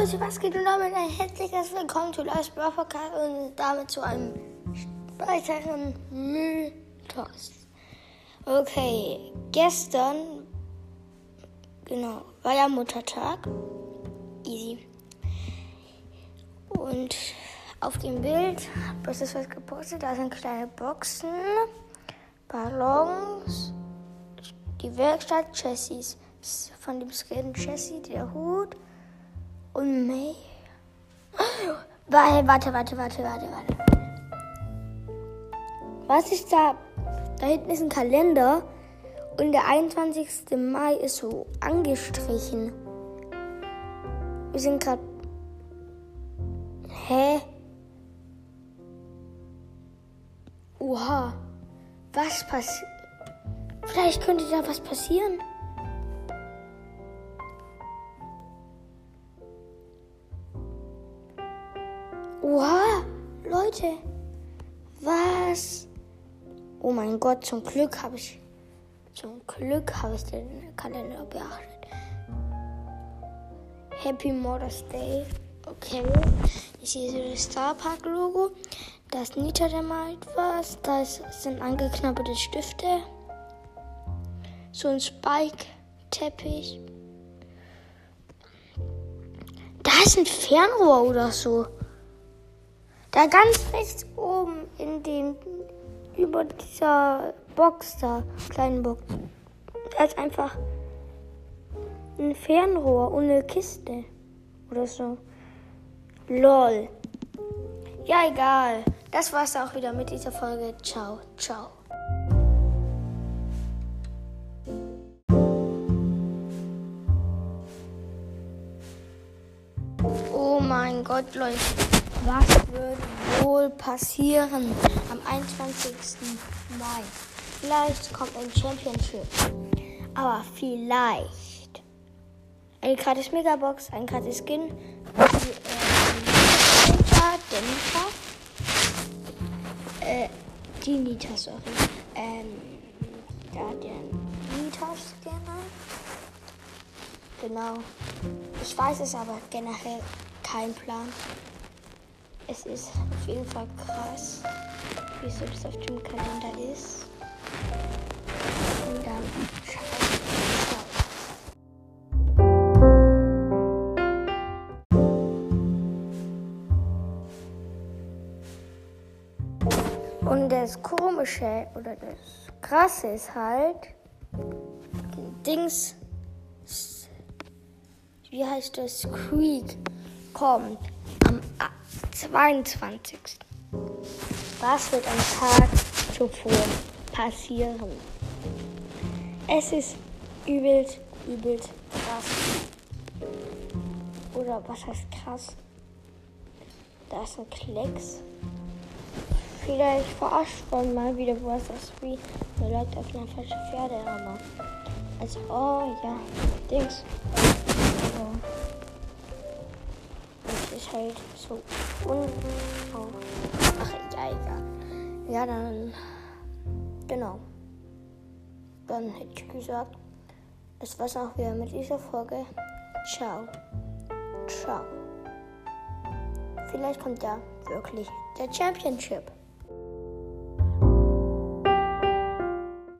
Leute, was geht und damit ein herzliches Willkommen zu Last Podcast und damit zu einem weiteren Mythos. Okay, gestern, genau, war ja Muttertag. Easy. Und auf dem Bild, was ist was gepostet? Da sind kleine Boxen, Ballons, die Werkstatt, Chassis von dem Skin Jessie, der Hut und May. Warte, warte, warte, warte, warte. Was ist da? Da hinten ist ein Kalender und der 21. Mai ist so angestrichen. Wir sind gerade. Hä? Oha. Was passiert? Vielleicht könnte da was passieren. Oha, Leute, was? Oh mein Gott, zum Glück habe ich, zum Glück habe ich den Kalender beachtet. Happy Mother's Day. Okay, ich sehe das Star Park Logo. Da ist Nita, der malt was. Da sind angeknabberte Stifte. So ein Spike-Teppich. Da ist ein Fernrohr oder so. Da ganz rechts oben in den, über dieser Box da, kleinen Box, da ist einfach ein Fernrohr eine Kiste oder so. Lol. Ja, egal. Das war's auch wieder mit dieser Folge. Ciao, ciao. Oh mein Gott, Leute. Was wird wohl passieren am 21. Mai? Vielleicht kommt ein Championship. Aber vielleicht. Eine gratis Megabox, ein gratis Skin. Die, äh, der Nita. Äh, die Nita, sorry. Ähm, da der Nita-Scanner. Genau. Ich weiß es aber generell kein Plan. Es ist auf jeden Fall krass, wie es das auf dem Kalender ist. Und dann Und das Komische oder das Krasse ist halt, Dings, wie heißt das, Creek kommt am 22. Was wird am Tag zuvor passieren? Es ist übelst, übelst krass. Oder was heißt krass? Da ist ein Klecks. Vielleicht verarscht man mal wieder was das wie man läuft auf einer falschen Pferdehammer. Also, oh ja, Dings. So. Ist halt so un. Oh. Ach, ja, egal. Ja, dann. Genau. Dann hätte ich gesagt, das war's auch wieder mit dieser Folge. Ciao. Ciao. Vielleicht kommt ja wirklich der Championship.